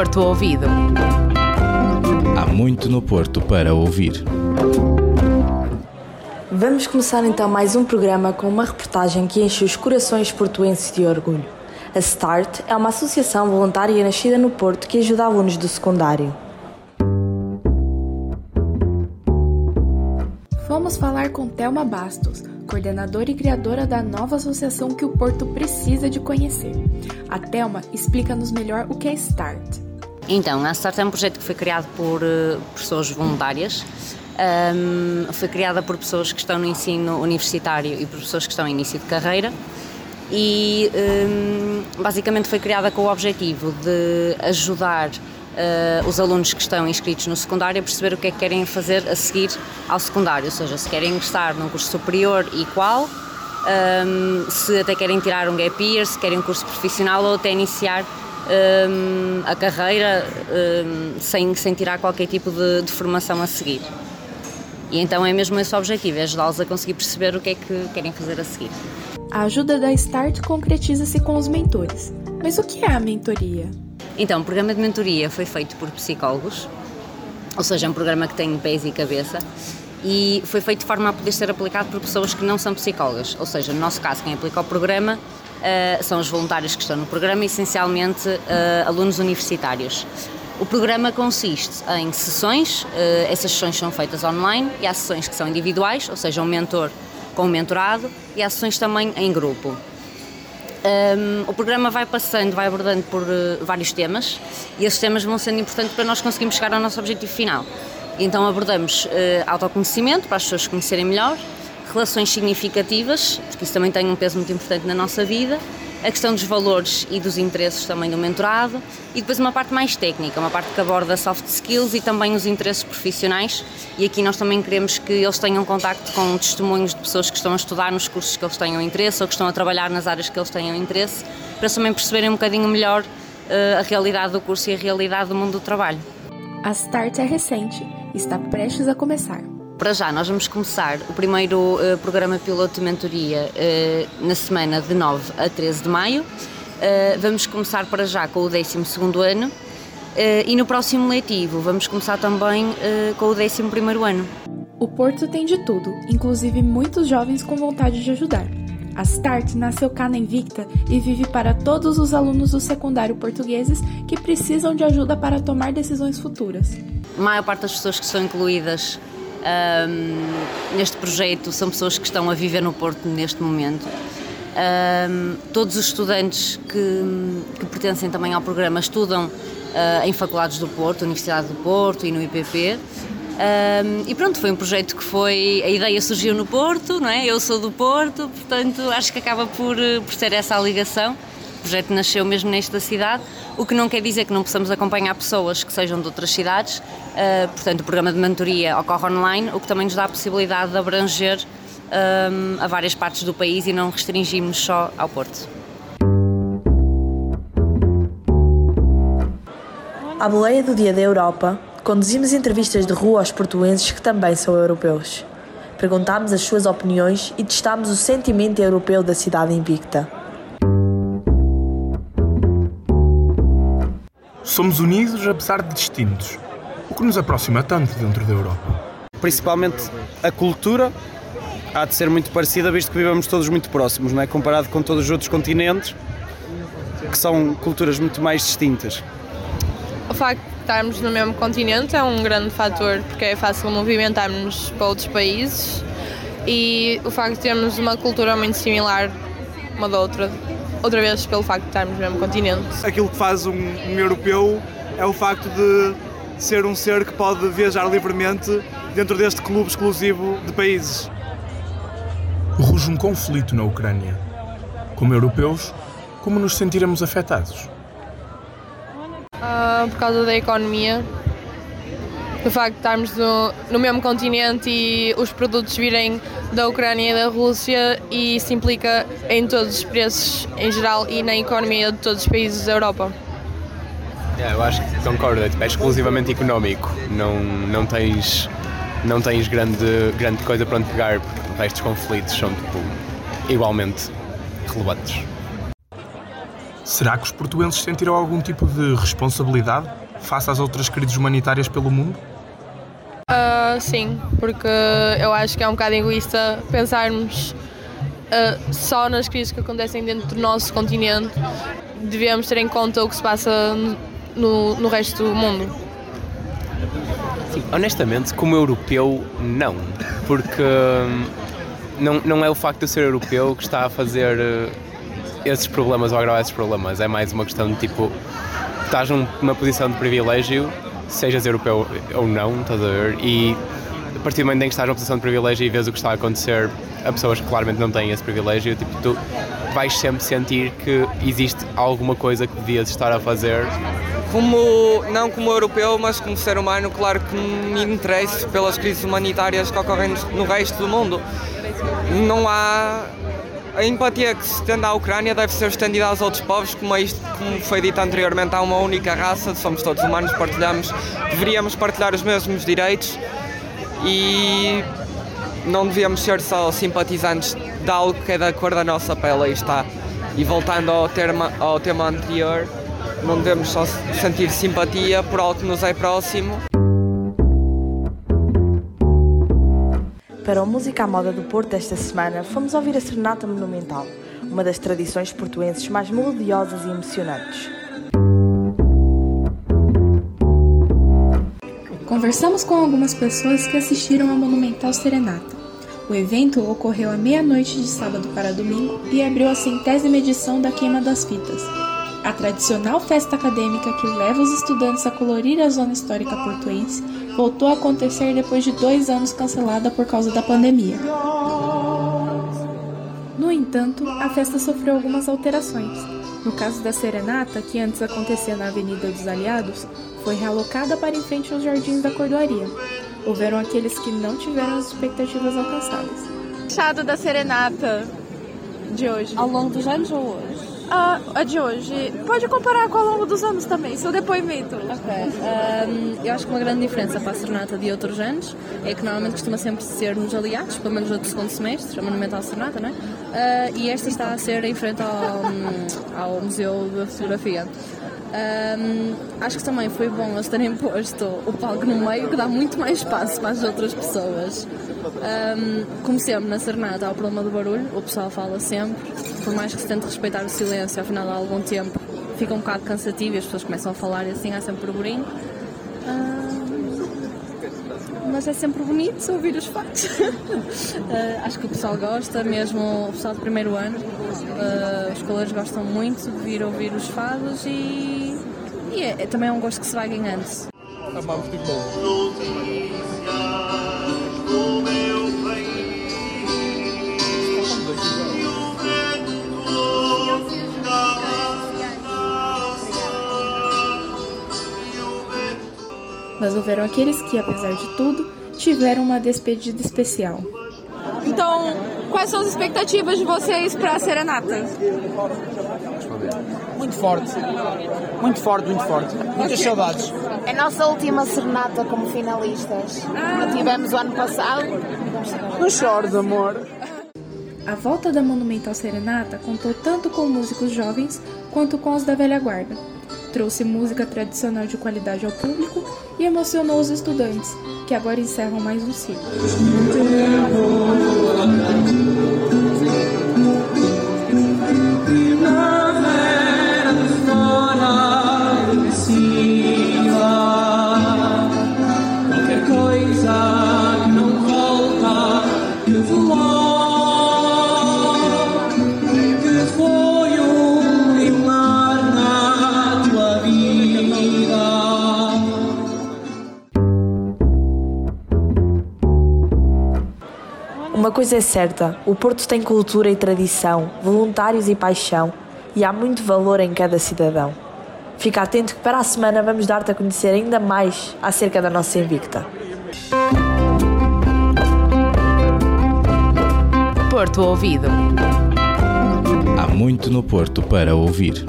Porto Ouvido. Há muito no Porto para ouvir. Vamos começar então mais um programa com uma reportagem que enche os corações portuenses de orgulho. A START é uma associação voluntária nascida no Porto que ajuda alunos do secundário. Vamos falar com Thelma Bastos, coordenadora e criadora da nova associação que o Porto precisa de conhecer. A Thelma explica-nos melhor o que é START. Então, a START é um projeto que foi criado por uh, pessoas voluntárias. Um, foi criada por pessoas que estão no ensino universitário e por pessoas que estão em início de carreira e um, basicamente foi criada com o objetivo de ajudar uh, os alunos que estão inscritos no secundário a perceber o que é que querem fazer a seguir ao secundário, ou seja, se querem ingressar num curso superior e qual, um, se até querem tirar um gap year, se querem um curso profissional ou até iniciar um, a carreira sem, sem tirar qualquer tipo de, de formação a seguir. E então é mesmo esse o objetivo, é ajudá-los a conseguir perceber o que é que querem fazer a seguir. A ajuda da START concretiza-se com os mentores. Mas o que é a mentoria? Então, o programa de mentoria foi feito por psicólogos, ou seja, é um programa que tem pés e cabeça, e foi feito de forma a poder ser aplicado por pessoas que não são psicólogas. Ou seja, no nosso caso, quem aplica o programa uh, são os voluntários que estão no programa, essencialmente uh, alunos universitários. O programa consiste em sessões, uh, essas sessões são feitas online, e há sessões que são individuais, ou seja, um mentor com o mentorado e há sessões também em grupo. Um, o programa vai passando, vai abordando por uh, vários temas e esses temas vão sendo importantes para nós conseguirmos chegar ao nosso objetivo final. Então abordamos uh, autoconhecimento, para as pessoas conhecerem melhor, relações significativas, porque isso também tem um peso muito importante na nossa vida, a questão dos valores e dos interesses também do mentorado e depois uma parte mais técnica, uma parte que aborda soft skills e também os interesses profissionais e aqui nós também queremos que eles tenham contacto com testemunhos de pessoas que estão a estudar nos cursos que eles tenham interesse ou que estão a trabalhar nas áreas que eles tenham interesse para também perceberem um bocadinho melhor uh, a realidade do curso e a realidade do mundo do trabalho. A START é recente está prestes a começar. Para já, nós vamos começar o primeiro uh, programa piloto de mentoria uh, na semana de 9 a 13 de maio. Uh, vamos começar para já com o 12 ano e no próximo letivo vamos começar também com o 11 ano. O Porto tem de tudo, inclusive muitos jovens com vontade de ajudar. A START nasceu cá na Invicta e vive para todos os alunos do secundário portugueses que precisam de ajuda para tomar decisões futuras. A maior parte das pessoas que são incluídas um, neste projeto são pessoas que estão a viver no Porto neste momento. Um, todos os estudantes que, que, pertencem também ao programa estudam uh, em faculdades do Porto, Universidade do Porto e no IPP. Um, e pronto, foi um projeto que foi. A ideia surgiu no Porto, não é? Eu sou do Porto, portanto acho que acaba por, por ser essa a ligação. O projeto nasceu mesmo nesta cidade, o que não quer dizer que não possamos acompanhar pessoas que sejam de outras cidades. Uh, portanto, o programa de mentoria ocorre online, o que também nos dá a possibilidade de abranger um, a várias partes do país e não restringimos só ao Porto. À boleia do Dia da Europa, conduzimos entrevistas de rua aos portuenses que também são europeus. Perguntámos as suas opiniões e testámos o sentimento europeu da cidade invicta. Somos unidos apesar de distintos, o que nos aproxima tanto dentro da Europa. Principalmente a cultura há de ser muito parecida, visto que vivemos todos muito próximos, não é? comparado com todos os outros continentes, que são culturas muito mais distintas. O facto de estarmos no mesmo continente é um grande fator, porque é fácil movimentarmos para outros países e o facto de termos uma cultura muito similar uma da outra outra vez pelo facto de estarmos no mesmo continente. Aquilo que faz um, um europeu é o facto de ser um ser que pode viajar livremente dentro deste clube exclusivo de países. Ruge um conflito na Ucrânia. Como europeus, como nos sentiremos afetados? Uh, por causa da economia, do facto de estarmos no, no mesmo continente e os produtos virem da Ucrânia e da Rússia e isso implica em todos os preços em geral e na economia de todos os países da Europa. Yeah, eu acho que concordo, é, tipo, é exclusivamente económico, não, não tens, não tens grande, grande coisa para onde pegar, porque o resto dos conflitos são tipo, igualmente relevantes. Será que os portuenses sentiram algum tipo de responsabilidade face às outras crises humanitárias pelo mundo? Uh, sim, porque eu acho que é um bocado egoísta pensarmos uh, só nas crises que acontecem dentro do nosso continente. Devemos ter em conta o que se passa no, no resto do mundo. Sim, honestamente, como europeu, não. Porque hum, não, não é o facto de eu ser europeu que está a fazer eh, esses problemas ou agravar esses problemas. É mais uma questão de tipo, estás numa posição de privilégio, sejas europeu ou não, estás a ver? E a partir do momento em que estás numa posição de privilégio e vês o que está a acontecer a pessoas que claramente não têm esse privilégio, tipo, tu vais sempre sentir que existe alguma coisa que devias estar a fazer como, não como europeu, mas como ser humano, claro que me interessa pelas crises humanitárias que ocorrem no resto do mundo. Não há. A empatia que se estende à Ucrânia deve ser estendida aos outros povos, como, é isto, como foi dito anteriormente, há uma única raça, somos todos humanos, partilhamos, deveríamos partilhar os mesmos direitos e não devíamos ser só simpatizantes de algo que é da cor da nossa pele, aí está. E voltando ao, termo, ao tema anterior, não devemos só sentir simpatia por algo que nos é próximo. Para o Música à Moda do Porto desta semana, fomos ouvir a Serenata Monumental, uma das tradições portuenses mais melodiosas e emocionantes. Conversamos com algumas pessoas que assistiram à Monumental Serenata. O evento ocorreu à meia-noite de sábado para domingo e abriu a centésima edição da Queima das Fitas, a tradicional festa acadêmica que leva os estudantes a colorir a zona histórica portuense voltou a acontecer depois de dois anos cancelada por causa da pandemia. No entanto, a festa sofreu algumas alterações. No caso da serenata, que antes acontecia na Avenida dos Aliados, foi realocada para em frente aos Jardins da Cordoaria. Houveram aqueles que não tiveram as expectativas alcançadas. Achado da serenata de hoje? Ao longo dos anos ou hoje? A, a de hoje. Pode comparar com ao longo dos anos também, seu depoimento. Ok. Um, eu acho que uma grande diferença para a Serenata de outros anos é que normalmente costuma sempre ser nos aliados, pelo menos do segundo semestre, a Monumental Serenata, né? Uh, e esta está a ser em frente ao, ao Museu da Fotografia. Um, acho que também foi bom eles terem posto o palco no meio, que dá muito mais espaço para as outras pessoas. Um, como sempre, na Serenata há o problema do barulho, o pessoal fala sempre, por mais que se tente respeitar o silêncio, ao final de algum tempo fica um bocado cansativo e as pessoas começam a falar e assim há sempre burburinho. Mas é sempre bonito ouvir os fatos. uh, acho que o pessoal gosta, mesmo o pessoal do primeiro ano. Uh, os colegas gostam muito de vir ouvir os fados e, e é, é, também é um gosto que se vai ganhando. Amamos de Mas houveram aqueles que, apesar de tudo, tiveram uma despedida especial. Então, quais são as expectativas de vocês para a serenata? Muito forte. Muito forte, muito forte. Muitas saudades. É a nossa última serenata como finalistas. Ah. Tivemos o ano passado. Não chores, amor. A volta da Monumental Serenata contou tanto com músicos jovens quanto com os da velha guarda trouxe música tradicional de qualidade ao público e emocionou os estudantes, que agora encerram mais um ciclo. Coisa é certa: o Porto tem cultura e tradição, voluntários e paixão, e há muito valor em cada cidadão. Fica atento que para a semana vamos dar-te a conhecer ainda mais acerca da nossa Invicta. Porto Ouvido. Há muito no Porto para ouvir.